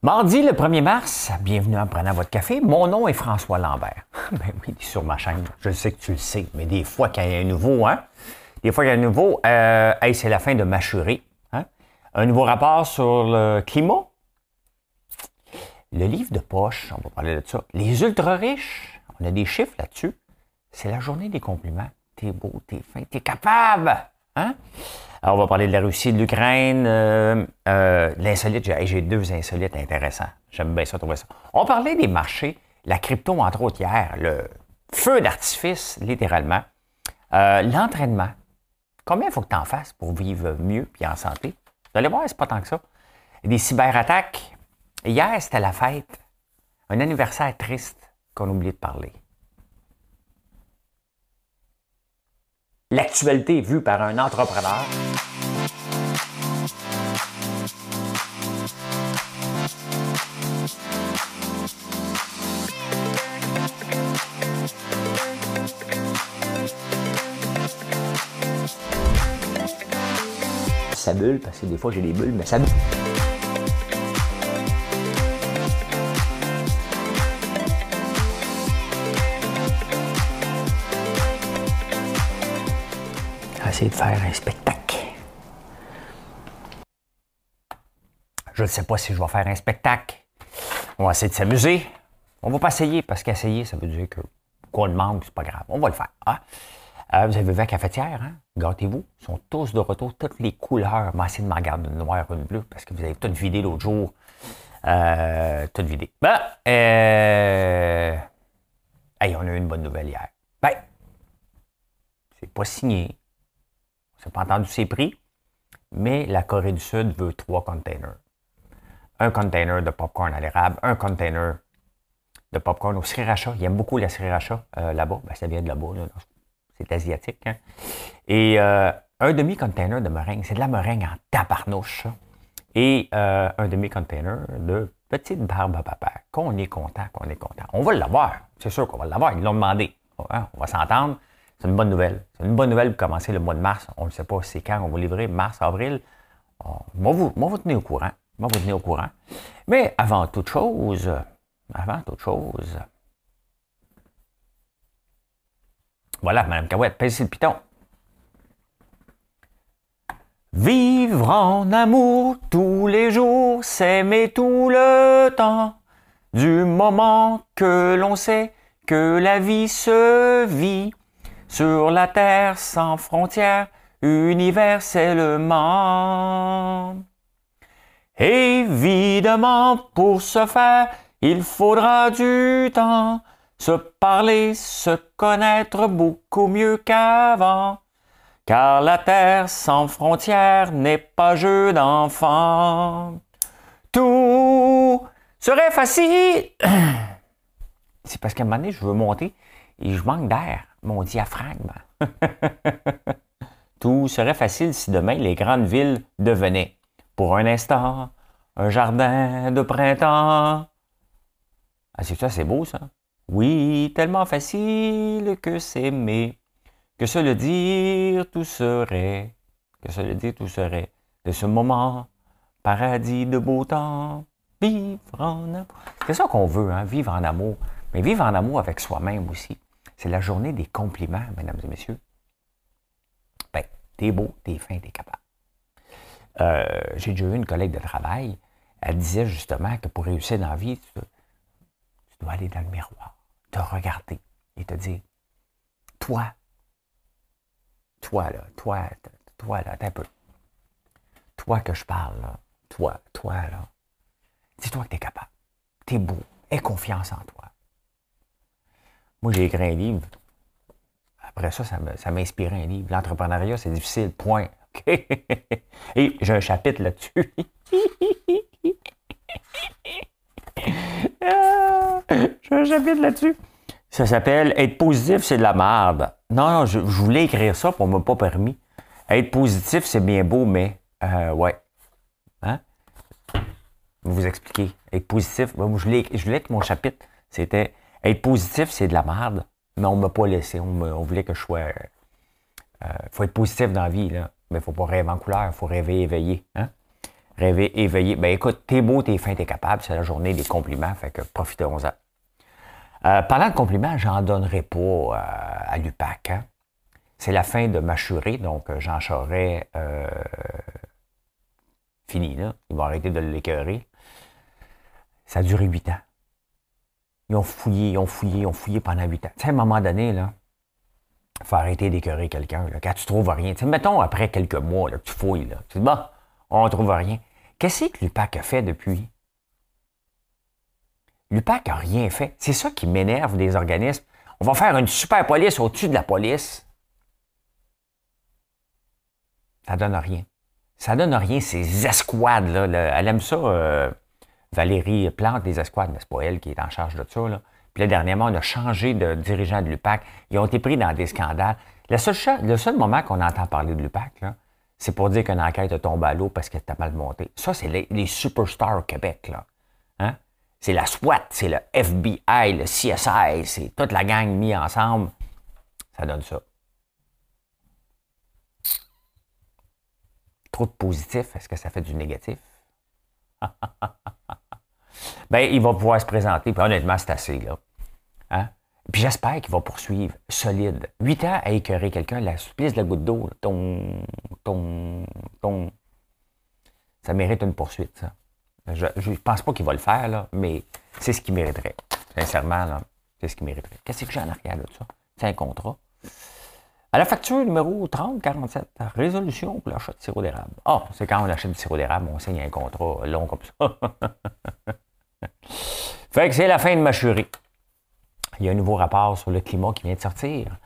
Mardi le 1er mars, bienvenue en prenant votre café. Mon nom est François Lambert. ben oui, sur ma chaîne. Je sais que tu le sais, mais des fois, quand il y a un nouveau, hein? Des fois, il y a un nouveau, euh, hey, c'est la fin de mâchurer. Hein? Un nouveau rapport sur le climat. Le livre de poche, on va parler de ça. Les ultra riches, on a des chiffres là-dessus. C'est la journée des compliments. T'es beau, t'es fin, t'es capable. Hein? Alors, on va parler de la Russie, de l'Ukraine, euh, euh, l'insolite. J'ai, deux insolites intéressants. J'aime bien ça, trouver ça. On parlait des marchés, la crypto, entre autres, hier, le feu d'artifice, littéralement. Euh, l'entraînement. Combien il faut que tu en fasses pour vivre mieux et en santé? Vous allez voir, c'est pas tant que ça. Des cyberattaques. Hier, c'était la fête. Un anniversaire triste qu'on oublie de parler. l'actualité vue par un entrepreneur. Bulle, parce que des fois j'ai des bulles, mais ça bulle. de faire un spectacle. Je ne sais pas si je vais faire un spectacle. On va essayer de s'amuser. On va pas essayer, parce qu'essayer, ça veut dire que qu'on le manque, c'est pas grave. On va le faire. Hein? Euh, vous avez vu la cafetière, hein? Gâtez-vous. Ils sont tous de retour, toutes les couleurs. Mais essayez de garder une noire, une bleue, parce que vous avez tout vidé l'autre jour. Euh, tout vidé. Ben, euh... Hey, on a eu une bonne nouvelle hier. Ben, c'est pas signé. On pas entendu ses prix, mais la Corée du Sud veut trois containers. Un container de popcorn à l'érable, un container de popcorn au sriracha. Ils aiment beaucoup la sriracha euh, là-bas. Ben, ça vient de là-bas. C'est asiatique. Hein. Et euh, un demi-container de meringue. C'est de la meringue en taparnouche. Et euh, un demi-container de petite barbe à papa. Qu'on est content, qu'on est content. On va l'avoir. C'est sûr qu'on va l'avoir. Ils l'ont demandé. Hein, on va s'entendre. C'est une bonne nouvelle. C'est une bonne nouvelle pour commencer le mois de mars. On ne sait pas c'est quand on va livrer, mars, avril. Moi, vous, moi, vous tenir au courant. Moi, vous tenir au courant. Mais avant toute chose, avant toute chose, voilà, Mme Cahouette, pèse le piton. Vivre en amour tous les jours, s'aimer tout le temps, du moment que l'on sait que la vie se vit sur la terre sans frontières, universellement. Évidemment, pour ce faire, il faudra du temps, se parler, se connaître beaucoup mieux qu'avant, car la terre sans frontières n'est pas jeu d'enfant. Tout serait facile. C'est parce qu'à un moment donné, je veux monter et je manque d'air mon diaphragme. Tout serait facile si demain les grandes villes devenaient, pour un instant, un jardin de printemps. Ah, c'est ça, c'est beau, ça. Oui, tellement facile que s'aimer, que se le dire tout serait, que se le dire tout serait, de ce moment, paradis de beau temps, vivre en amour. C'est ça qu'on veut, hein, vivre en amour, mais vivre en amour avec soi-même aussi. C'est la journée des compliments, mesdames et messieurs. Ben, t'es beau, t'es fin, t'es capable. Euh, j'ai déjà eu une collègue de travail, elle disait justement que pour réussir dans la vie, tu, dois aller dans le miroir, te regarder et te dire, toi, toi là, toi, toi là, un peu. Toi que je parle là, toi, toi là, dis-toi que t'es capable, t'es beau, aie confiance en toi. Moi, j'ai écrit un livre. Après ça, ça m'a inspiré un livre. L'entrepreneuriat, c'est difficile, point. Et j'ai un chapitre là-dessus. J'ai un chapitre là-dessus. Ça s'appelle Être positif, c'est de la merde. Non, non, je, voulais écrire ça, pour ne m'a pas permis. Être positif, c'est bien beau, mais euh, ouais. Hein? Vous expliquer. Être positif, moi, je voulais, je voulais que mon chapitre, c'était être positif, c'est de la merde, mais on m'a pas laissé. On, voulait que je sois. Euh, faut être positif dans la vie, là. mais faut pas rêver en couleur, il faut rêver éveillé. Hein? Rêver, éveillé. Ben écoute, t'es beau, t'es fin, t'es capable. C'est la journée des compliments, fait que profitons-en. Euh, parlant de compliments, j'en donnerai pas euh, à l'UPAC. Hein. C'est la fin de Machuré, donc euh, Jean Charest, euh, fini, là. Ils vont arrêter de l'écœurer. Ça a duré huit ans. Ils ont fouillé, ils ont fouillé, ils ont fouillé pendant huit ans. Tu sais, à un moment donné, là, faut arrêter d'écœurer quelqu'un. Quand tu trouves rien, tu mettons après quelques mois, là, tu fouilles, là, tu dis, bon, on trouve rien. Qu'est-ce que l'UPAC a fait depuis? L'UPAC n'a rien fait. C'est ça qui m'énerve des organismes. On va faire une super police au-dessus de la police. Ça donne rien. Ça donne rien, ces escouades-là. Elle aime ça, euh, Valérie Plante, des escouades, mais c'est pas elle qui est en charge de ça. Puis là, dernièrement, on a changé de dirigeant de l'UPAC. Ils ont été pris dans des scandales. Le seul, le seul moment qu'on entend parler de l'UPAC, c'est pour dire qu'une enquête a tombé à l'eau parce qu'elle t'a mal monté. Ça, c'est les, superstars au Québec. Là. Hein? C'est la SWAT, c'est le FBI, le CSI, c'est toute la gang mis ensemble. Ça donne ça. Trop de positif, est-ce que ça fait du négatif? ben, il va pouvoir se présenter, puis honnêtement, c'est assez, là. Hein? Puis j'espère qu'il va poursuivre solide. Huit ans à écœurer quelqu'un, la supplice de la goutte d'eau, ton, ton, ton. Ça mérite une poursuite, ça. Je ne pense pas qu'il va le faire, là, mais c'est ce qu'il mériterait. Sincèrement, là, c'est ce qu'il mériterait. Qu'est-ce que j'ai en arrière de ça? C'est un contrat. À la facture numéro 3047, résolution pour l'achat de sirop d'érable. Ah, c'est quand on achète du sirop d'érable, on signe un contrat long comme ça. fait que c'est la fin de ma chérie. Il y a un nouveau rapport sur le climat qui vient de sortir.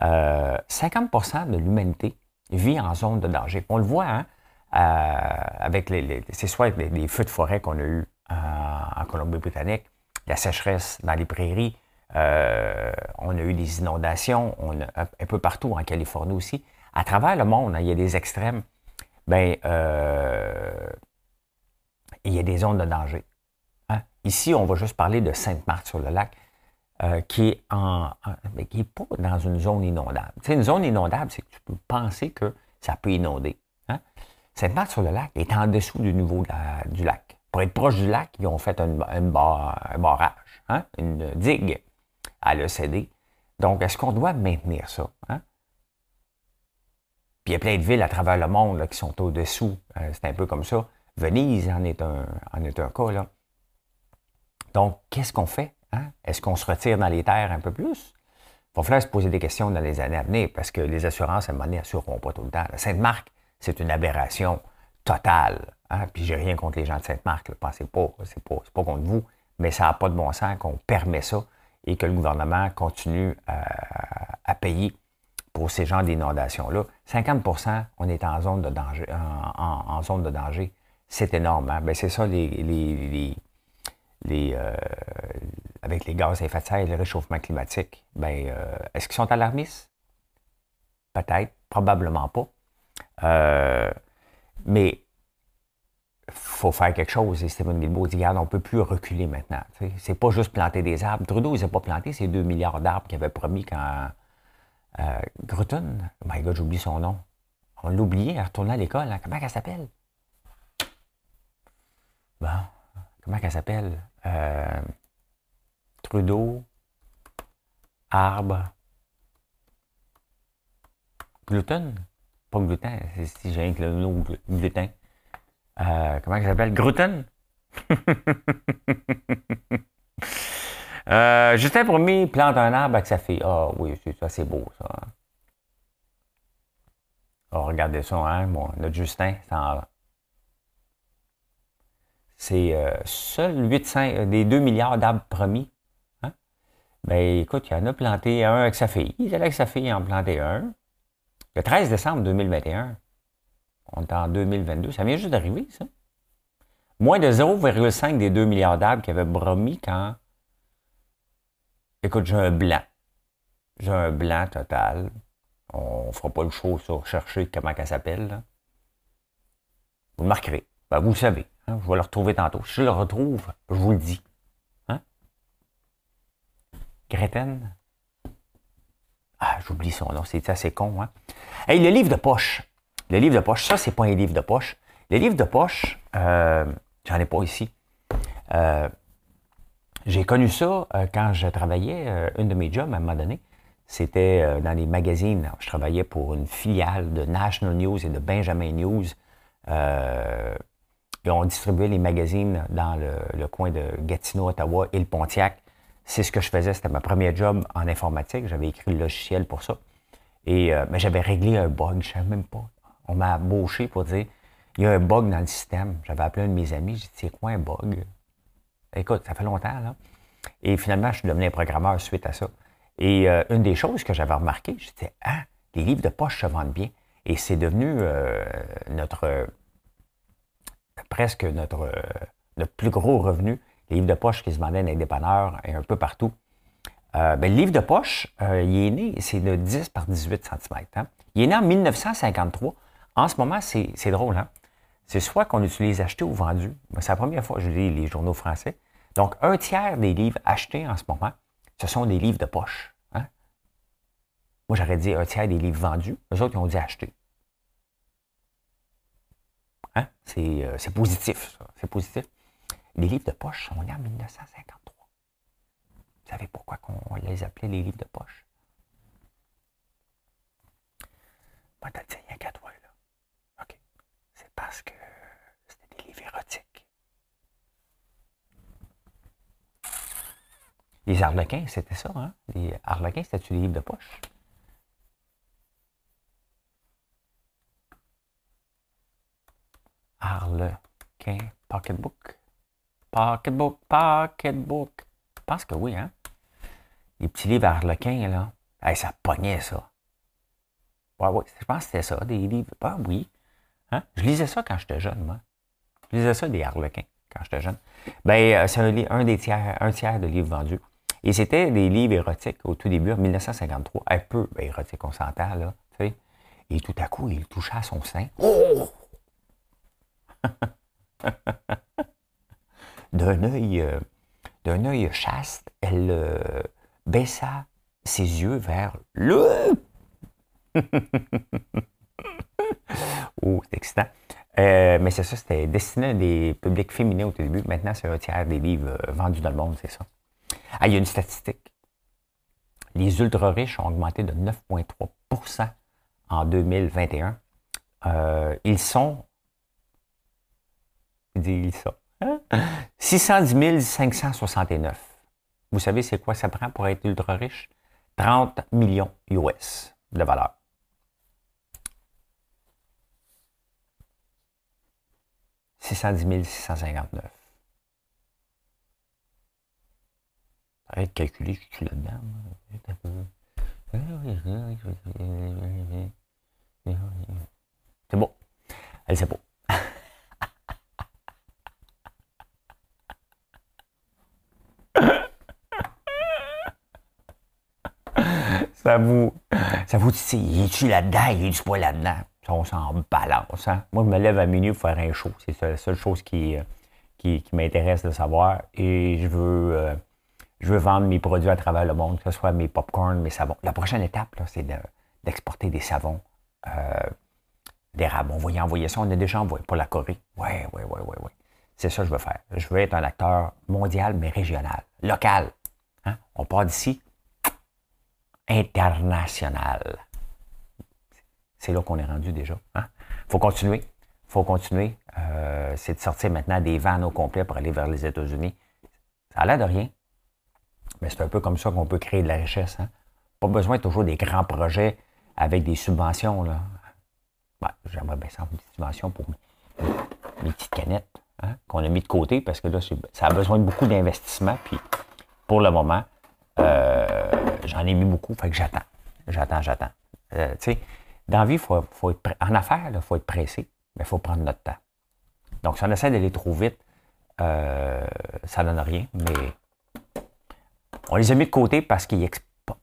50% euh, de l'humanité vit en zone de danger. On le voit, hein, euh, avec les, c'est soit les, feux de forêt qu'on a eus en Colombie-Britannique, la sécheresse dans les prairies, euh, on a eu des inondations, on un, peu partout en Californie aussi. À travers le monde, hein, il y a des extrêmes. Ben, il y a des zones de danger. Hein. Ici, on va juste parler de Sainte-Marthe-sur-le-Lac. Euh, qui est en, qui est pas dans une zone inondable. Tu une zone inondable, c'est que tu peux penser que ça peut inonder. Hein? Cette marque sur le lac est en dessous du niveau du lac. Pour être proche du lac, ils ont fait un, barrage, hein? une digue à l'ECD. Donc, est-ce qu'on doit maintenir ça? Hein? Puis il y a plein de villes à travers le monde qui sont au-dessous. Euh, c'est un peu comme ça. Venise en est un, en est un cas. Là. Donc, qu'est-ce qu'on fait? Hein? Est-ce qu'on se retire dans les terres un peu plus? Il va falloir se poser des questions dans les années à venir parce que les assurances, à un moment donné, n'assureront pas tout le temps. Sainte-Marc, c'est une aberration totale. Hein? Puis j'ai rien contre les gens de Sainte-Marc, pensez pas, c'est pas, pas contre vous, mais ça n'a pas de bon sens qu'on permet ça et que le gouvernement continue à, payer pour ces genres d'inondations-là. 50% on est en zone de danger. En, zone de danger. C'est énorme. Hein? Ben, c'est ça les, les, les, euh, avec les gaz à effet de serre et le réchauffement climatique, ben, euh, est-ce qu'ils sont alarmistes? Peut-être, probablement pas. Euh, mais il faut faire quelque chose. Et Stephen Guilbeault dit, regarde, on ne peut plus reculer maintenant. C'est pas juste planter des arbres. Trudeau, il n'a pas planté ces 2 milliards d'arbres qu'il avait promis quand... Euh, oh my God, j'oublie son nom. On l'a oublié, elle retourne à l'école. Hein. Comment elle s'appelle? Bon, comment elle s'appelle? Euh, Trudeau, arbre, gluten, pas gluten, si j'ai un le nom gluten. Euh, comment ça s'appelle? Gluten? euh, Justin Premier plante un arbre avec sa fille. Ah oui, c'est ça, c'est beau ça. Oh, regardez ça, hein, bon, notre Justin, c'est euh, seul 800, euh, des 2 milliards d'arbres promis. Hein? Ben écoute, il en a planté un avec sa fille. Il allait avec sa fille en planter un. Le 13 décembre 2021. On est en 2022. Ça vient juste d'arriver, ça. Moins de 0,5 des 2 milliards d'arbres qu'il avait promis quand. Écoute, j'ai un blanc. J'ai un blanc total. On ne fera pas le show sur chercher comment elle s'appelle. Vous le marquerez. Ben, vous le savez. Hein, je vais le retrouver tantôt. Si je le retrouve, je vous le dis. Greten? Ah, j'oublie son nom, c'est assez con. Hein? Hey, le livre de poche. Le livre de poche, ça, c'est pas un livre de poche. Les livres de poche, euh, j'en ai pas ici. Euh, j'ai connu ça euh, quand je travaillais, une de mes jobs à un moment donné, c'était dans les magazines. Je travaillais pour une filiale de National News et de Benjamin News. et on distribuait les magazines dans le, coin de Gatineau, Ottawa et le Pontiac. C'est ce que je faisais, c'était ma premier job en informatique. J'avais écrit le logiciel pour ça. Et mais j'avais réglé un bug, je ne savais même pas. On m'a embauché pour dire il y a un bug dans le système. J'avais appelé un de mes amis, j'ai dit, c'est quoi un bug? Écoute, ça fait longtemps, là. Et finalement, je suis devenu un programmeur suite à ça. Et euh, une des choses que j'avais remarqué, j'étais, ah, les livres de poche se vendent bien. Et c'est devenu euh, notre, presque notre, euh, notre, plus gros revenu. Les livres de poche qui se vendaient dans les dépanneurs et un peu partout. Ben, le livre de poche, il est né, c'est de 10 par 18 cm. Hein. Il est né en 1953. En ce moment, c'est drôle, hein? c'est soit qu'on utilise acheté ou vendu. C'est la première fois que je lis les journaux français. Donc, un tiers des livres achetés en ce moment, ce sont des livres de poche. Hein? Moi, j'aurais dit un tiers des livres vendus. Les autres, ils ont dit acheter. Hein? Euh, c'est positif, ça. C'est positif. Les livres de poche sont nés en 1953. Vous savez pourquoi on les appelait les livres de poche? Moi, t'as dit, rien qu'à toi, parce que c'était des livres érotiques. Les harlequins, c'était ça, hein? Les harlequins, c'était des livres de poche? Harlequin, pocketbook. Pocketbook, pocketbook. Je pense que oui, hein? Les petits livres harlequins, là. ça pognait, ça. Ouais, ouais, je pense que c'était ça, des livres. Ah oui. Hein? Je lisais ça quand j'étais jeune, moi. Je lisais ça des harlequins quand j'étais jeune. Ben, euh, c'est un, des tiers, un tiers de livres vendus. Et c'était des livres érotiques au tout début, en 1953. Un peu ben, érotique, on s'entend, là. Tu sais. Et tout à coup, il toucha à son sein. Oh! d'un œil euh, d'un œil chaste, elle euh, baissa ses yeux vers le oh, c'est excitant. Euh, mais c'est ça, c'était destiné à des publics féminins au début. Maintenant, c'est un tiers des livres vendus dans le monde, c'est ça. Ah, il y a une statistique. Les ultra-riches ont augmenté de 9,3% en 2021. Euh, ils sont. Ils sont. 610 569. Vous savez, c'est quoi ça prend pour être ultra-riche? 30 millions US de valeur. 610 659. Arrête de calculer, je suis là-dedans. C'est bon. Elle c'est beau. Ça vous, ça vous dit, il est-tu là-dedans, il est-tu pas là-dedans? on s'en balance. Hein? Moi, je me lève à minuit pour faire un show. C'est la seule chose qui, euh, qui, m'intéresse de savoir. Et je veux, euh, je veux vendre mes produits à travers le monde, que ce soit mes popcorn, mes savons. La prochaine étape, c'est d'exporter des savons euh, d'érable. On va y envoyer ça. On a déjà envoyé pour la Corée. Oui, oui, oui, oui, oui. C'est ça que je veux faire. Je veux être un acteur mondial, mais régional, local. Hein? On part d'ici, international. C'est là qu'on est rendu déjà. Il hein? faut continuer. Il faut continuer. Euh, c'est de sortir maintenant des vannes au complet pour aller vers les États-Unis. Ça a l'air de rien, mais c'est un peu comme ça qu'on peut créer de la richesse. Hein? Pas besoin toujours des grands projets avec des subventions. Là. J'aimerais bien ça une subvention pour mes, petites canettes hein, qu'on a mis de côté parce que là, ça a besoin de beaucoup d'investissement. Puis pour le moment, euh, j'en ai mis beaucoup, fait que j'attends. J'attends, j'attends. Euh, tu sais, dans la vie, faut, être, en affaires, il faut être pressé, mais il faut prendre notre temps. Donc, si on essaie d'aller trop vite, euh, ça ne donne rien, mais on les a mis de côté parce qu'il n'y a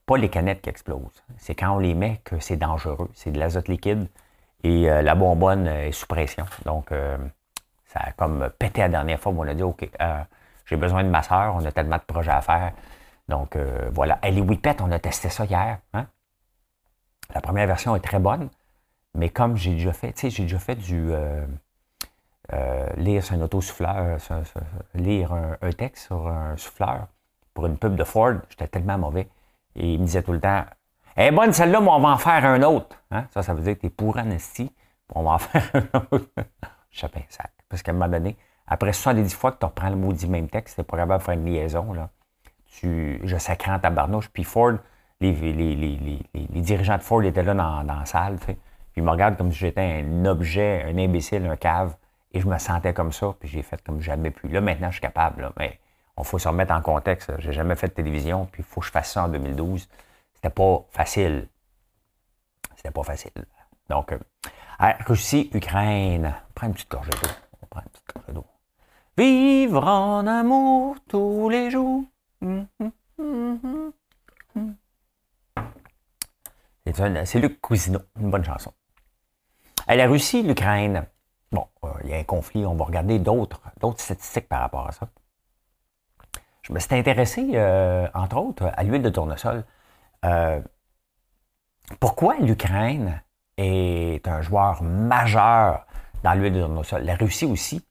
pas les canettes qui explosent. C'est quand on les met que c'est dangereux. C'est de l'azote liquide et euh, la bonbonne est sous pression. Donc, ça a comme pété la dernière fois où on a dit, OK, j'ai besoin de ma soeur, on a tellement de projets à faire. Donc, voilà. Et les whippets, on a testé ça hier. Hein? La première version est très bonne, mais comme j'ai déjà fait, tu sais, j'ai déjà fait du, euh, euh, lire sur un autosouffleur, lire un, texte sur un souffleur pour une pub de Ford. J'étais tellement mauvais. Et il me disait tout le temps Eh bonne celle-là, mais on va en faire un autre. Hein? Ça, ça veut dire que tu es pour Anesti, on va en faire un autre. Je un sac. Parce qu'à un moment donné, après 70 fois que tu reprends le maudit même texte, c'est pas capable de faire une liaison. Là. Je sacré en tabarnouche. Puis Ford, les, les, dirigeants de Ford étaient là dans, la salle. Puis ils me regardent comme si j'étais un objet, un imbécile, un cave. Et je me sentais comme ça, puis j'ai fait comme jamais plus. Là, maintenant, je suis capable, mais on faut se remettre en contexte. J'ai jamais fait de télévision, puis il faut que je fasse ça en 2012. C'était pas facile. C'était pas facile. Donc, euh, Russie, Ukraine. On prend une petite gorgée d'eau. Une petite gorgée d'eau. Vivre en amour tous les jours. C'est Luc Cousineau, une bonne chanson. La Russie, l'Ukraine, bon, euh, il y a un conflit, on va regarder d'autres statistiques par rapport à ça. Je me suis intéressé, euh, entre autres, à l'huile de tournesol. Euh, pourquoi l'Ukraine est un joueur majeur dans l'huile de tournesol? La Russie aussi.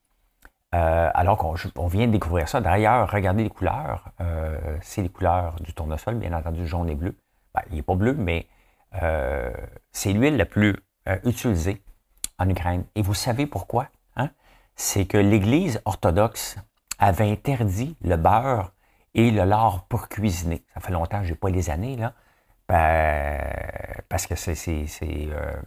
Alors qu'on vient de découvrir ça. D'ailleurs, regardez les couleurs. c'est les couleurs du tournesol, bien entendu, jaune et bleu. Ben, il n'est pas bleu, mais c'est l'huile la plus utilisée en Ukraine. Et vous savez pourquoi? Hein? C'est que l'Église orthodoxe avait interdit le beurre et le lard pour cuisiner. Ça fait longtemps, je n'ai pas les années, là. Ben, parce que c'est, c'est, euh,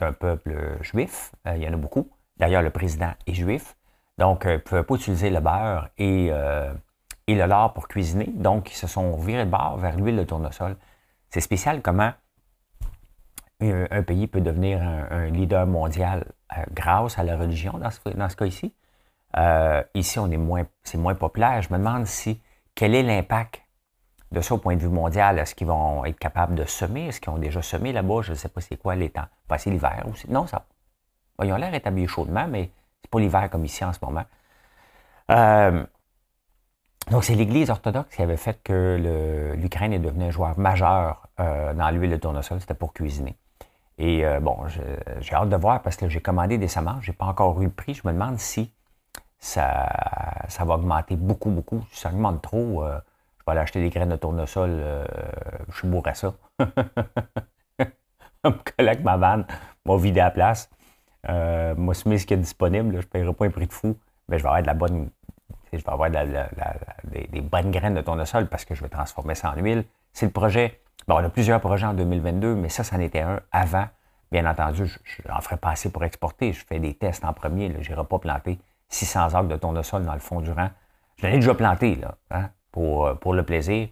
un peuple juif. Euh, il y en a beaucoup. D'ailleurs, le président est juif. Donc, euh, ils ne pouvaient pas utiliser le beurre et, et le lard pour cuisiner. Donc, ils se sont virés de bord vers l'huile de tournesol. C'est spécial comment un, pays peut devenir un, leader mondial euh, grâce à la religion dans ce, dans ce cas ici. Euh, ici, on est moins, c'est moins populaire. Je me demande si quel est l'impact de ça au point de vue mondial? Est-ce qu'ils vont être capables de semer? Est-ce qu'ils ont déjà semé là-bas? Je ne sais pas c'est quoi les temps. Passer l'hiver aussi. Non, ça. ils ont l'air établis chaudement, mais c'est pas l'hiver comme ici en ce moment. Euh, donc, c'est l'Église orthodoxe qui avait fait que l'Ukraine est devenue un joueur majeur dans l'huile de tournesol. C'était pour cuisiner. Et euh, bon, j'ai hâte de voir parce que j'ai commandé des semences, je n'ai pas encore eu le prix. Je me demande si ça, va augmenter beaucoup, beaucoup. Si ça augmente trop, euh, je vais aller acheter des graines de tournesol euh, je suis à ça. Un collègue ma vanne m'a vidé à la place. Euh, moi, ce qui est disponible, je ne paierai pas un prix de fou, mais je vais avoir de la bonne. Je vais avoir des, des, bonnes graines de tournesol parce que je vais transformer ça en huile. C'est le projet Bon, on a plusieurs projets en 2022, mais ça, c'en était un avant. Bien entendu, je ferai pas assez pour exporter. Je fais des tests en premier. Je n'irai pas planter 600 arbres de tournesol dans le fond du rang. Je l'ai déjà planté là, hein, pour, pour le plaisir,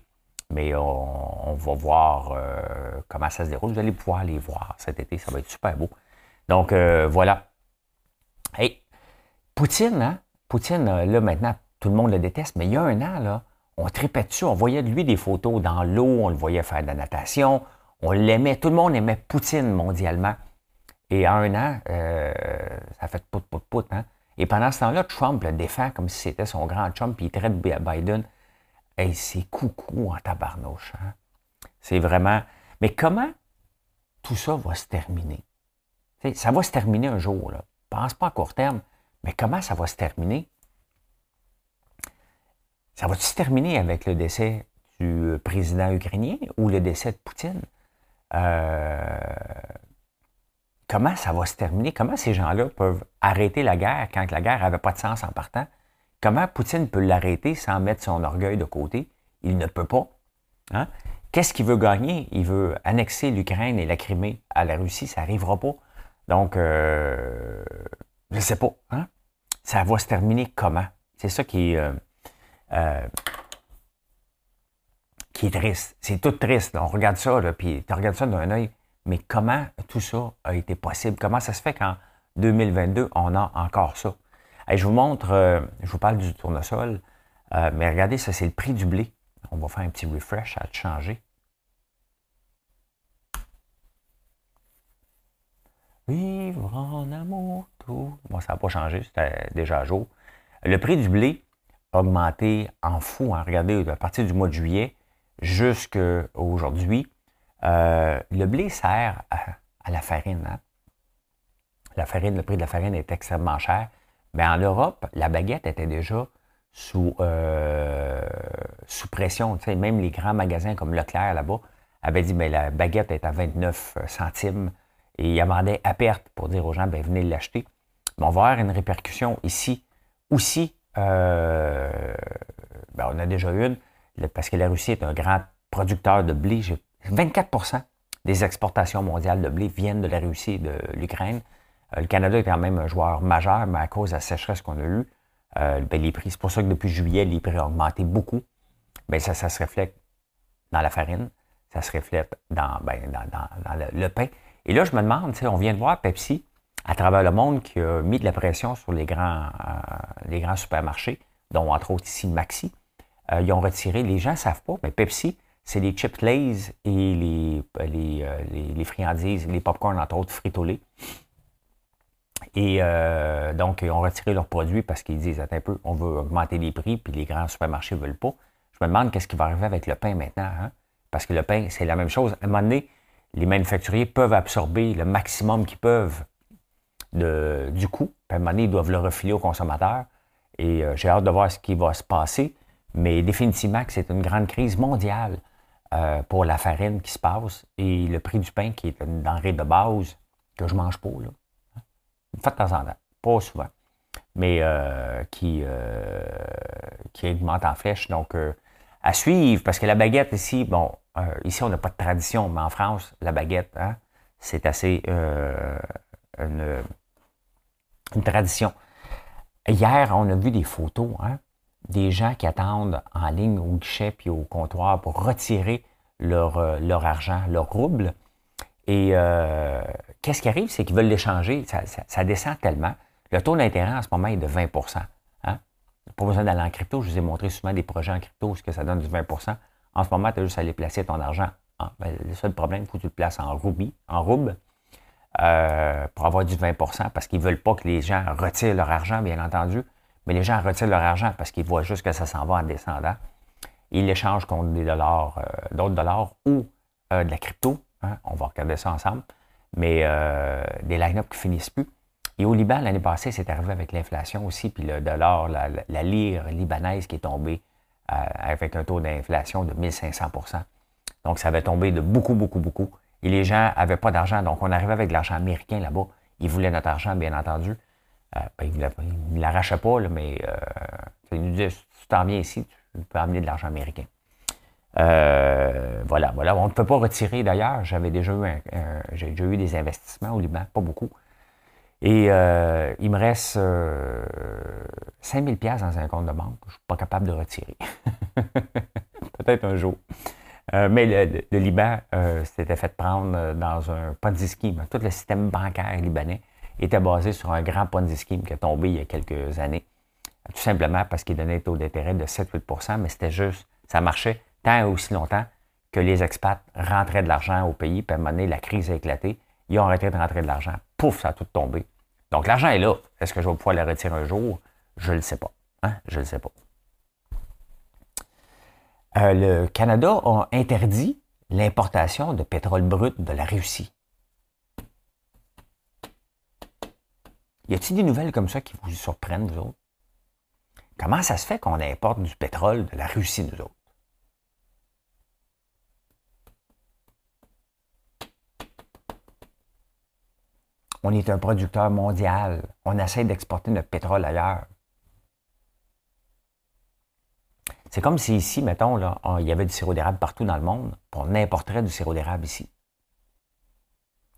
mais on, va voir euh, comment ça se déroule. Vous allez pouvoir les voir cet été. Ça va être super beau. Donc, euh, voilà. Hey, Poutine, hein? Poutine, là, maintenant, tout le monde le déteste, mais il y a un an, là, on tripait dessus, on voyait de lui des photos dans l'eau, on le voyait faire de la natation, on l'aimait, tout le monde aimait Poutine mondialement. Et un an, euh, ça fait pout, pout, pout. Hein? Et pendant ce temps-là, Trump le défend comme si c'était son grand Trump, puis il traite Biden. Et c'est coucou en tabarnouche. Hein? C'est vraiment. Mais comment tout ça va se terminer? Ça va se terminer un jour. Pense pas à court terme, mais comment ça va se terminer? Ça va se terminer avec le décès du président ukrainien ou le décès de Poutine? Euh, comment ça va se terminer? Comment ces gens-là peuvent arrêter la guerre quand la guerre n'avait pas de sens en partant? Comment Poutine peut l'arrêter sans mettre son orgueil de côté? Il ne peut pas. Hein? Qu'est-ce qu'il veut gagner? Il veut annexer l'Ukraine et la Crimée à la Russie. Ça n'arrivera pas. Donc, euh, je ne sais pas. Hein? Ça va se terminer comment? C'est ça qui est... Euh, euh, triste. C'est tout triste. On regarde ça, puis tu regardes ça d'un œil. Mais comment tout ça a été possible? Comment ça se fait qu'en 2022, on a encore ça? je vous montre, je vous parle du tournesol, mais regardez, ça, c'est le prix du blé. On va faire un petit refresh, ça a changé. Vivre en amour, tout. Bon, ça n'a pas changé, c'était déjà à jour. Le prix du blé, augmenté en fou. Hein. Regardez, à partir du mois de juillet jusqu'à aujourd'hui, euh, le blé sert à, la farine. Hein. la farine, le prix de la farine est extrêmement cher. Mais en Europe, la baguette était déjà sous, euh, sous pression. même les grands magasins comme Leclerc là-bas avaient dit mais la baguette est à 29 centimes et ils vendaient à perte pour dire aux gens ben, venez l'acheter. Mais on va avoir une répercussion ici aussi. Euh, ben, on a déjà une, parce que la Russie est un grand producteur de blé. 24% des exportations mondiales de blé viennent de la Russie et de l'Ukraine. Euh, le Canada est quand même un joueur majeur, mais à cause de la sécheresse qu'on a eue, euh, ben, les prix, c'est pour ça que depuis juillet, les prix ont augmenté beaucoup. Mais ça, ça se reflète dans la farine, ça se reflète dans, ben, le, pain. Et là, je me demande, on vient de voir Pepsi à travers le monde qui a mis de la pression sur les grands, euh, les grands supermarchés, dont entre autres ici Maxi. ils ont retiré, les gens ne savent pas, mais Pepsi, c'est les chips Lays et les, les, les, friandises, les popcorn, entre autres, frito-lait. Et euh, donc, ils ont retiré leurs produits parce qu'ils disent, attends un peu, on veut augmenter les prix, puis les grands supermarchés ne veulent pas. Je me demande qu'est-ce qui va arriver avec le pain maintenant. Hein? Parce que le pain, c'est la même chose. À un moment donné, les manufacturiers peuvent absorber le maximum qu'ils peuvent du coût. Puis à un moment donné, ils doivent le refiler aux consommateurs. Et euh, j'ai hâte de voir ce qui va se passer. Mais définitivement c'est une grande crise mondiale euh, pour la farine qui se passe et le prix du pain qui est une denrée de base que je mange pas. Là une de temps en temps, pas souvent, mais euh, qui, euh, qui augmente en flèche. Donc, à suivre, parce que la baguette ici, bon, ici, on n'a pas de tradition, mais en France, la baguette, hein, c'est assez une, tradition. Hier, on a vu des photos, hein, des gens qui attendent en ligne au guichet puis au comptoir pour retirer leur, leur argent, leur rouble. Et euh, qu'est-ce qui arrive, c'est qu'ils veulent l'échanger. Ça, descend tellement. Le taux d'intérêt en ce moment est de 20 hein? Pas besoin d'aller en crypto. Je vous ai montré souvent des projets en crypto, ce que ça donne du 20% En ce moment, tu as juste à aller placer ton argent. Ben, le seul problème, il faut que tu le places en roubi, en rouble, euh, pour avoir du 20% parce qu'ils ne veulent pas que les gens retirent leur argent, bien entendu. Mais les gens retirent leur argent parce qu'ils voient juste que ça s'en va en descendant. Ils l'échangent contre des dollars, euh, d'autres dollars ou de la crypto Hein? On va regarder ça ensemble. Mais euh, des line-up qui finissent plus. Et au Liban, l'année passée, c'est arrivé avec l'inflation aussi, puis le dollar, la, la, lire libanaise qui est tombée euh, avec un taux d'inflation de 1500% Donc, ça avait tombé de beaucoup, beaucoup, beaucoup. Et les gens n'avaient pas d'argent. Donc, on arrivait avec de l'argent américain là-bas. Ils voulaient notre argent, bien entendu. Euh, ben, ils ne l'arrachaient pas, là, mais euh, ils nous disaient, si tu t'en viens ici, tu peux amener de l'argent américain. Voilà, voilà. On ne peut pas retirer d'ailleurs. J'avais déjà eu j'ai déjà eu des investissements au Liban, pas beaucoup. Et euh, il me reste euh, 5000 pièces dans un compte de banque. Je ne suis pas capable de retirer. Peut-être un jour. Euh, mais le, Liban s'était fait prendre dans un Ponzi scheme. Tout le système bancaire libanais était basé sur un grand Ponzi scheme qui est tombé il y a quelques années. Tout simplement parce qu'il donnait un taux d'intérêt de 7-8% mais c'était juste, ça marchait tant et aussi longtemps que les expats rentraient de l'argent au pays, puis à un moment donné, la crise a éclaté, ils ont arrêté de rentrer de l'argent. Pouf, ça a tout tombé. Donc l'argent est là. Est-ce que je vais pouvoir le retirer un jour? Je ne le sais pas. Hein? Je ne le sais pas. Euh, le Canada a interdit l'importation de pétrole brut de la Russie. Y a-t-il des nouvelles comme ça qui vous surprennent, vous autres? Comment ça se fait qu'on importe du pétrole de la Russie, nous autres? On est un producteur mondial. On essaie d'exporter notre pétrole ailleurs. C'est comme si ici, mettons, il y avait du sirop d'érable partout dans le monde, puis on importerait du sirop d'érable ici.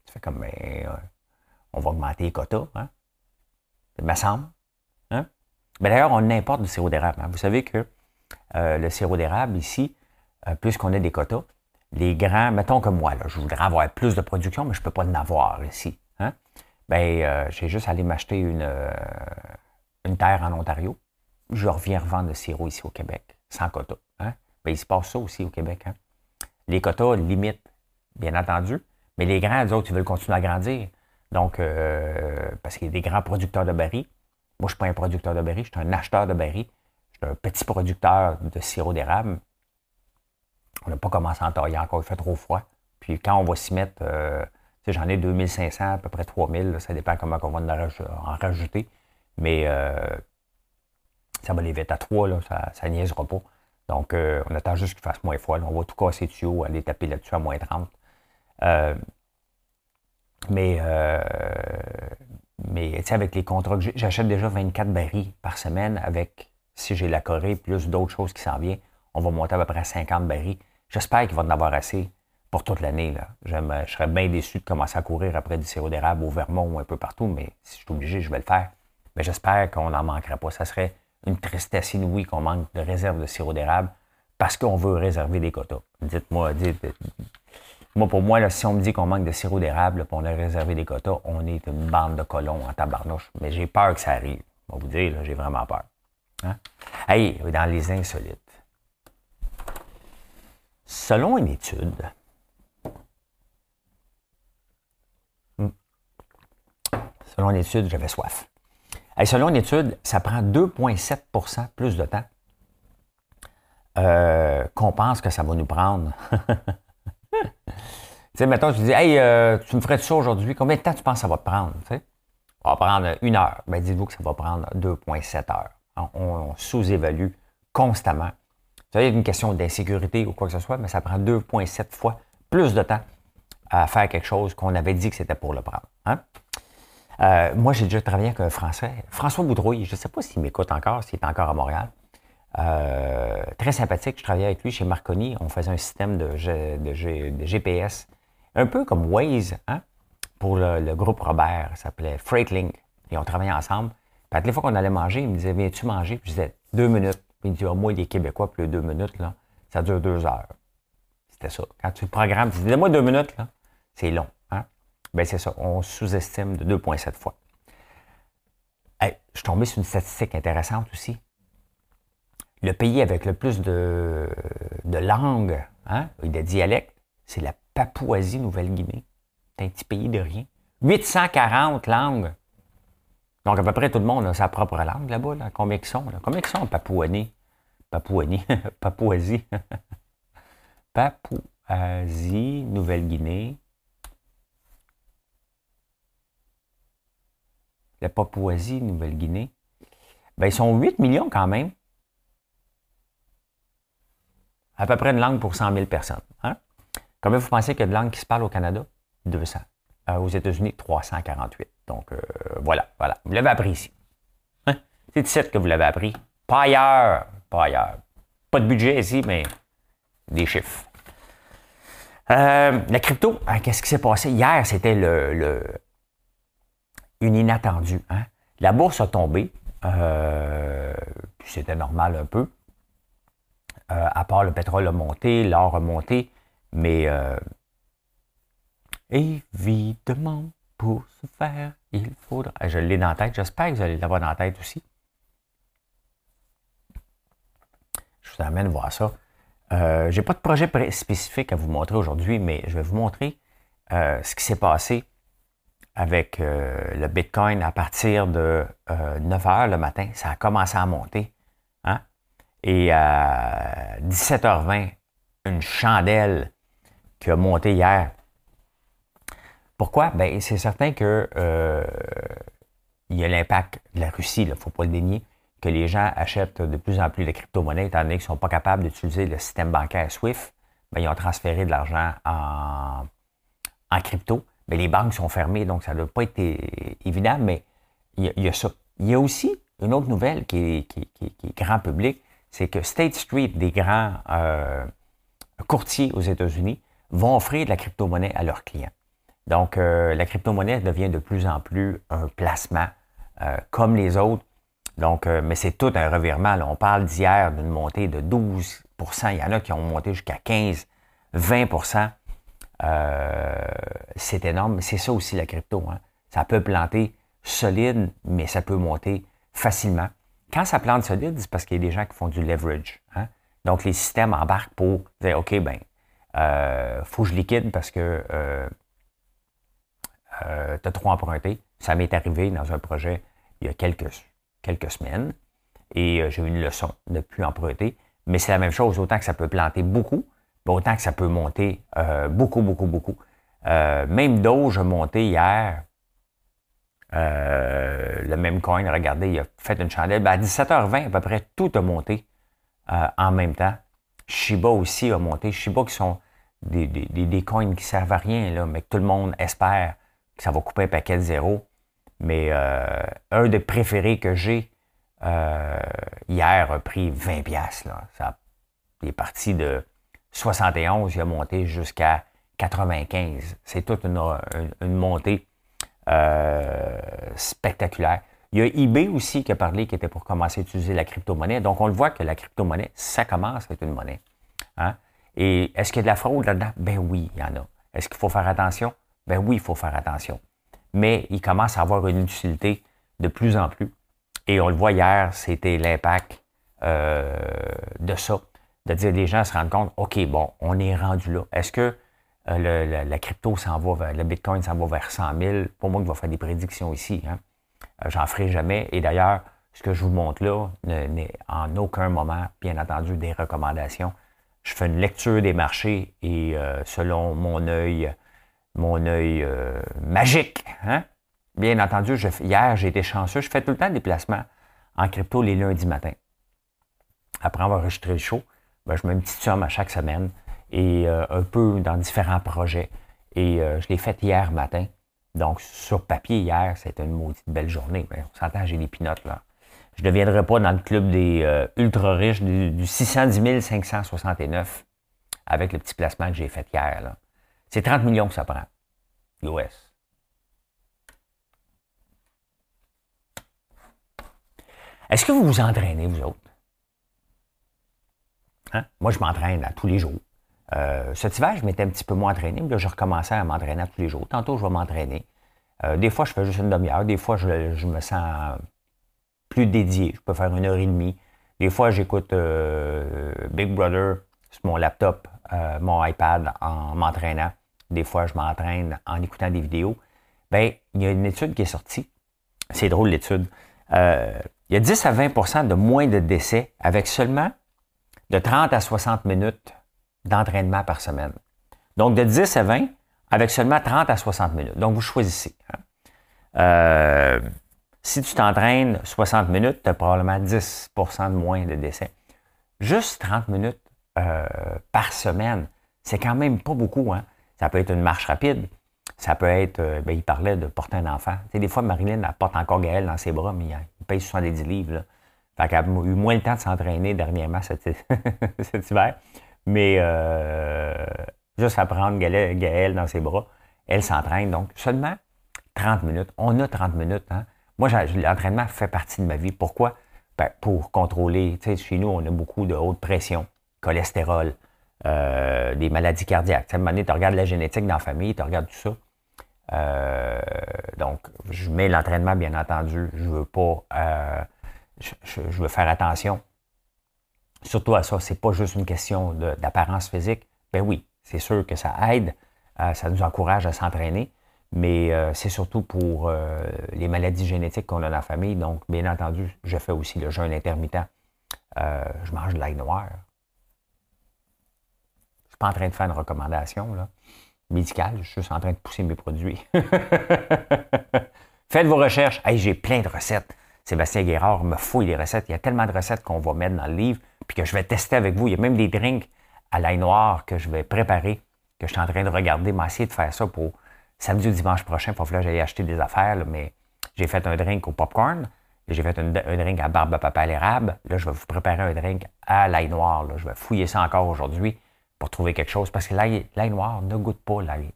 Ça fait comme, mais, euh, on va augmenter les quotas, hein? Ça me semble. Hein? Mais d'ailleurs, on importe du sirop d'érable. Hein. Vous savez que euh, le sirop d'érable ici, euh, puisqu'on a des quotas, les grands, mettons comme moi, je voudrais avoir plus de production, mais je ne peux pas en avoir ici. Ben, euh, j'ai juste allé m'acheter une, euh, une terre en Ontario. Je reviens revendre le sirop ici au Québec, sans quota. Hein? Ben, il se passe ça aussi au Québec. Hein? Les quotas limitent, bien entendu, mais les grands, les autres, ils veulent continuer à grandir. Donc, euh, parce qu'il y a des grands producteurs de barils. Moi, je ne suis pas un producteur de barils, je suis un acheteur de barils. Je suis un petit producteur de sirop d'érable. On n'a pas commencé à tailler encore, il fait trop froid. Puis quand on va s'y mettre J'en ai 2500, à peu près 3000. ça dépend comment on va en rajouter. Mais euh, ça va aller vite à 3, là, ça, ça niaisera pas. Donc, euh, on attend juste qu'il fasse moins froid. On va tout casser dessus, aller taper là-dessus à moins 30. Euh, mais, euh, mais avec les contrats que j'achète déjà 24 barils par semaine avec, si j'ai la Corée, plus d'autres choses qui s'en viennent, on va monter à peu près à 50 barils. J'espère qu'il va en avoir assez pour toute l'année. Je serais bien déçu de commencer à courir après du sirop d'érable au Vermont ou un peu partout, mais si je suis obligé, je vais le faire. Mais j'espère qu'on n'en manquera pas. Ça serait une tristesse inouïe qu'on manque de réserve de sirop d'érable parce qu'on veut réserver des quotas. Dites-moi, dites, moi, pour moi, là, si on me dit qu'on manque de sirop d'érable, pour on a réservé des quotas, on est une bande de colons en tabarnouche. Mais j'ai peur que ça arrive. On vous dire, j'ai vraiment peur. Hein? Hey, dans les insolites. Selon une étude, selon une étude, j'avais soif. Hey, selon une étude, ça prend 2,7% plus de temps euh, qu'on pense que ça va nous prendre sais, mettons, tu dis, hey, euh, tu me ferais ça aujourd'hui, combien de temps tu penses que ça va te prendre? Ça va prendre une heure. Ben, dites-vous que ça va prendre 2,7 heures. On, sous-évalue constamment. Ça, a une question d'insécurité ou quoi que ce soit, mais ça prend 2,7 fois plus de temps à faire quelque chose qu'on avait dit que c'était pour le prendre. Hein? Euh, moi, j'ai déjà travaillé avec un Français, François Boudrouille. Je ne sais pas s'il m'écoute encore, s'il est encore à Montréal. Euh, très sympathique. Je travaillais avec lui chez Marconi. On faisait un système de, GPS un peu comme Waze, hein, pour le, groupe Robert, ça s'appelait Freightlink. Et on travaillait ensemble. Puis à les fois qu'on allait manger, il me disait Viens-tu manger? Puis je disais Deux minutes. Puis il me dit oh, Moi, les Québécois, plus deux minutes, là, ça dure deux heures. C'était ça. Quand tu programmes, tu dis Donne-moi deux minutes, là, c'est long. Ben, c'est ça. On sous-estime de 2,7 fois. je suis tombé sur une statistique intéressante aussi. Le pays avec le plus de, de langues hein, et de dialectes, c'est la Papouasie-Nouvelle-Guinée. C'est un petit pays de rien. 840 langues. Donc, à peu près tout le monde a sa propre langue là-bas. Là. Combien ils sont? Là? Combien ils sont Papouanie? Papouanie? Papouasie? Papouasie, Nouvelle-Guinée. La Papouasie, Nouvelle-Guinée. Ben, ils sont 8 millions quand même. À peu près une langue pour 100 000 personnes. Hein? Combien vous pensez qu'il y a de langues qui se parlent au Canada? 200. Euh, aux États-Unis, 348. Donc, euh, voilà, voilà. Vous l'avez appris ici. Hein? C'est ici que vous l'avez appris. Pas ailleurs. Pas ailleurs. Pas de budget ici, mais des chiffres. Euh, la crypto, hein, qu'est-ce qui s'est passé? Hier, c'était le, une inattendue. Hein? La bourse a tombé. c'était normal un peu. à part le pétrole a monté, l'or a monté. Mais euh, évidemment, pour ce faire, il faudra. Je l'ai dans la tête. J'espère que vous allez l'avoir dans la tête aussi. Je vous amène voir ça. Euh, je n'ai pas de projet spécifique à vous montrer aujourd'hui, mais je vais vous montrer euh, ce qui s'est passé avec le Bitcoin à partir de 9 h le matin. Ça a commencé à monter. Hein? Et à 17h20, une chandelle qui a monté hier. Pourquoi? Ben, c'est certain que euh, il y a l'impact de la Russie, il ne faut pas le dénier, que les gens achètent de plus en plus de crypto-monnaies, étant donné qu'ils ne sont pas capables d'utiliser le système bancaire SWIFT, ben, ils ont transféré de l'argent en, crypto. Mais les banques sont fermées, donc ça doit pas être évident, mais il y, a, ça. Il y a aussi une autre nouvelle qui est, grand public, c'est que State Street, des grands euh, courtiers aux États-Unis, vont offrir de la crypto-monnaie à leurs clients. Donc, euh, la crypto-monnaie devient de plus en plus un placement euh, comme les autres. Donc, mais c'est tout un revirement. On parle d'hier d'une montée de 12% Il y en a qui ont monté jusqu'à 15 20 C'est énorme, c'est ça aussi la crypto. Hein. Ça peut planter solide, mais ça peut monter facilement. Quand ça plante solide, c'est parce qu'il y a des gens qui font du leverage. Hein. Donc, les systèmes embarquent pour dire, OK, ben, euh, faut que je liquide parce que euh, euh, tu as trop emprunté. Ça m'est arrivé dans un projet il y a quelques, quelques semaines et j'ai eu une leçon de ne plus emprunter. Mais c'est la même chose, autant que ça peut planter beaucoup, autant que ça peut monter beaucoup, beaucoup, beaucoup. même Doge a monté hier. le même coin, regardez, il a fait une chandelle. Ben, à 17h20, à peu près, tout a monté en même temps. Shiba aussi a monté. Shiba qui sont des, coins qui servent à rien, là, mais que tout le monde espère que ça va couper un paquet de zéro. Mais euh, un des préférés que j'ai euh, hier a pris 20 pièces. Ça, il est parti de 71, il a monté jusqu'à 95. C'est toute une, montée euh, spectaculaire. Il y a eBay aussi qui a parlé qui était pour commencer à utiliser la crypto-monnaie. Donc, on le voit que la crypto-monnaie, ça commence à être une monnaie. Hein? Et est-ce qu'il y a de la fraude là-dedans? Ben oui, il y en a. Est-ce qu'il faut faire attention? Ben oui, il faut faire attention. Mais il commence à avoir une utilité de plus en plus. Et on le voit hier, c'était l'impact euh, de ça. De dire les gens se rendent compte, OK, bon, on est rendu là. Est-ce que euh, la crypto s'en va vers, le Bitcoin s'en va vers 100 000? Pour moi, il va faire des prédictions ici. Hein? Euh, j'en ferai jamais. Et d'ailleurs, ce que je vous montre là n'est en aucun moment, bien entendu, des recommandations. Je fais une lecture des marchés et euh, selon mon œil, mon œil magique, hein? bien entendu, hier, j'ai été chanceux. Je fais tout le temps des placements en crypto les lundis matins. Après avoir enregistré le show, ben, je mets une petite somme à chaque semaine et un peu dans différents projets. Et je l'ai fait hier matin. Donc, sur papier, hier, c'était une maudite belle journée. Mais on s'entend, j'ai des pinottes, là. Je ne deviendrai pas dans le club des euh, ultra riches du, 610 569 avec le petit placement que j'ai fait hier. C'est 30 millions que ça prend. US. Est-ce que vous vous entraînez, vous autres? Hein? Moi, je m'entraîne à tous les jours. Euh, cet hiver, je m'étais un petit peu moins entraîné, mais là, je recommençais à m'entraîner tous les jours. Tantôt, je vais m'entraîner. Euh, des fois, je fais juste une demi-heure. Des fois, je, me sens plus dédié. Je peux faire une heure et demie. Des fois, j'écoute euh, Big Brother sur mon laptop, mon iPad en m'entraînant. Des fois, je m'entraîne en écoutant des vidéos. Bien, il y a une étude qui est sortie. C'est drôle, l'étude. il y a 10 à 20% de moins de décès avec seulement de 30 à 60 minutes d'entraînement par semaine. Donc, de 10 à 20, avec seulement 30 à 60 minutes. Donc, vous choisissez. Hein. Euh, si tu t'entraînes 60 minutes, tu as probablement 10% de moins de décès. Juste 30 minutes euh, par semaine, c'est quand même pas beaucoup. Hein? Ça peut être une marche rapide. Ça peut être, euh, ben, il parlait de porter un enfant. Des fois, Marilyn, elle porte encore Gaël dans ses bras, mais il, paye 70 livres. Fait a eu moins le temps de s'entraîner dernièrement cet hiver. Mais euh, juste à prendre Gaëlle dans ses bras, elle s'entraîne. Donc, seulement 30 minutes. On a 30 minutes. Hein? Moi, l'entraînement fait partie de ma vie. Pourquoi? Ben, pour contrôler, chez nous, on a beaucoup de haute pression, cholestérol, euh, des maladies cardiaques. À un moment donné, tu regardes la génétique dans la famille, tu regardes tout ça. Euh, donc, je mets l'entraînement, bien entendu. Je veux pas. Je, veux faire attention surtout à ça, c'est pas juste une question d'apparence physique. Ben oui, c'est sûr que ça aide, euh, ça nous encourage à s'entraîner, mais euh, c'est surtout pour euh, les maladies génétiques qu'on a dans la famille. Donc, bien entendu, je fais aussi le jeûne intermittent. je mange de l'ail noir. Je suis pas en train de faire une recommandation médicale, je suis juste en train de pousser mes produits. Faites vos recherches. Hey, j'ai plein de recettes. Sébastien Guérard me fouille les recettes. Il y a tellement de recettes qu'on va mettre dans le livre, puis que je vais tester avec vous. Il y a même des drinks à l'ail noir que je vais préparer, que je suis en train de regarder, m'essayer de faire ça pour samedi ou dimanche prochain. Pour que j'aille acheter des affaires, mais j'ai fait un drink au popcorn. J'ai fait un, drink à barbe à papa à l'érable. Là, je vais vous préparer un drink à l'ail noir. Je vais fouiller ça encore aujourd'hui pour trouver quelque chose. Parce que l'ail noir ne goûte pas l'ail.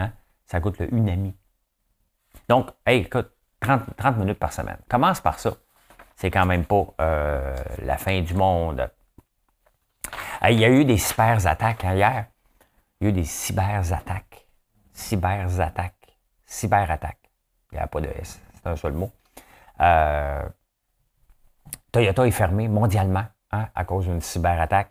Hein? Ça goûte le unami. Donc, écoute, 30, minutes par semaine. Commence par ça. C'est quand même pas euh, la fin du monde. il y a eu des cyber-attaques hein, hier. Il y a eu des cyber-attaques. Cyber-attaques. Cyber-attaques. Il n'y a pas de S. C'est un seul mot. Euh, Toyota est fermé mondialement hein, à cause d'une cyberattaque.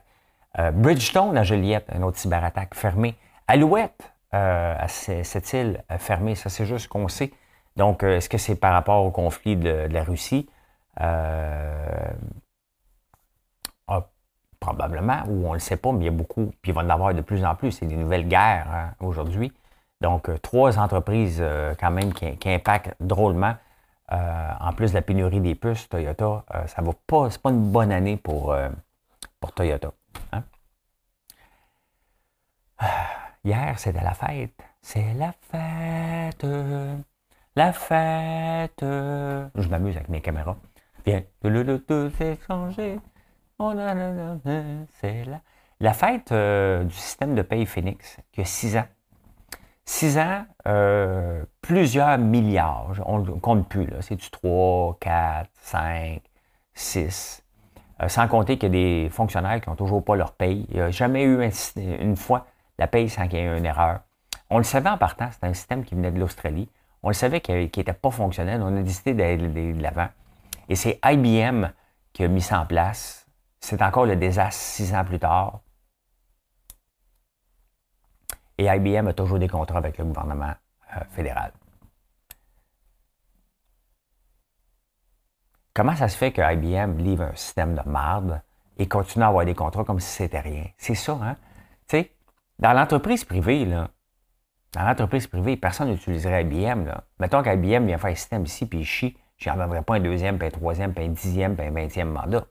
Euh, Bridgestone à Joliette, une autre cyberattaque fermée. Alouette, à cette île fermée, ça c'est juste qu'on sait. Donc, euh, est-ce que c'est par rapport au conflit de, la Russie? Euh, ah, probablement, ou on ne le sait pas, mais il y a beaucoup, puis il va en avoir de plus en plus. C'est des nouvelles guerres hein, aujourd'hui. Donc, trois entreprises quand même qui, impactent drôlement. en plus de la pénurie des puces, Toyota, ça va pas, c'est pas une bonne année pour, Toyota. Hein. Hier, c'était la fête. C'est la fête. La fête. Je m'amuse avec mes caméras. Viens. C'est changé. C'est la... la fête euh, du système de paye Phoenix, qui a six ans. Six ans, euh, plusieurs milliards. On ne compte plus. C'est du 3, 4, 5, 6. sans compter qu'il y a des fonctionnaires qui n'ont toujours pas leur paye. Il n'y a jamais eu une fois la paye sans qu'il y ait une erreur. On le savait en partant, c'est un système qui venait de l'Australie. On le savait qu'il n'était pas fonctionnel. On a décidé d'aller de l'avant. Et c'est IBM qui a mis ça en place. C'est encore le désastre six ans plus tard. Et IBM a toujours des contrats avec le gouvernement euh, fédéral. Comment ça se fait que IBM livre un système de marde et continue à avoir des contrats comme si c'était rien? C'est ça, hein? Tu sais, dans l'entreprise privée, là, dans l'entreprise privée, personne n'utiliserait IBM. Là. Mettons qu'IBM vient faire un système ici, puis il chie, je n'en pas un deuxième, puis un troisième, puis un dixième, puis un vingtième mandat.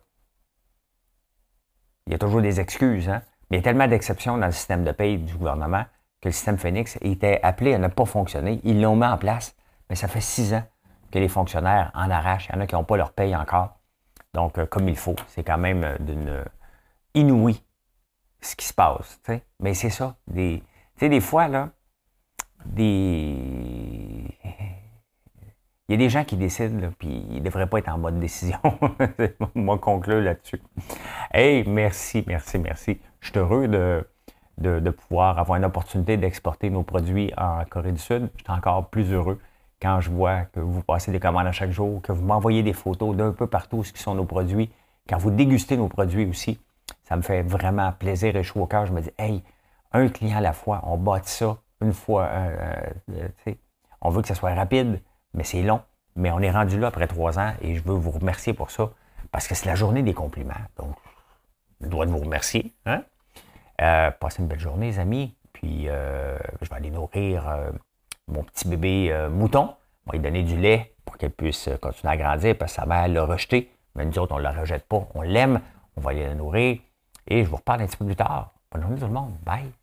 Il y a toujours des excuses, hein? Mais il y a tellement d'exceptions dans le système de paye du gouvernement que le système Phoenix était appelé à ne pas fonctionner. Ils l'ont mis en place, mais ça fait six ans que les fonctionnaires en arrachent. Il y en a qui n'ont pas leur paye encore. Donc, euh, comme il faut, c'est quand même euh, d'une euh, inouïe ce qui se passe. Mais c'est ça. Des, des fois, là, des. Il y a des gens qui décident, puis ils ne devraient pas être en bonne décision. Moi, conclure là-dessus. Hey, merci, merci, merci. Je suis heureux de, de, pouvoir avoir une opportunité d'exporter nos produits en Corée du Sud. Je suis encore plus heureux quand je vois que vous passez des commandes à chaque jour, que vous m'envoyez des photos d'un peu partout ce qui sont nos produits, quand vous dégustez nos produits aussi. Ça me fait vraiment plaisir et chaud au cœur. Je me dis, hey, un client à la fois, on bâtit ça une fois. Euh, euh, on veut que ça soit rapide, mais c'est long. Mais on est rendu là après trois ans et je veux vous remercier pour ça parce que c'est la journée des compliments. Donc, je dois vous remercier. Hein? Euh, passez une belle journée, les amis. Puis, je vais aller nourrir mon petit bébé mouton. On va lui donner du lait pour qu'elle puisse continuer à grandir parce que sa mère l'a rejeté. Mais nous autres, on ne la rejette pas. On l'aime. On va aller la nourrir. Et je vous reparle un petit peu plus tard. Bonne journée tout le monde. Bye.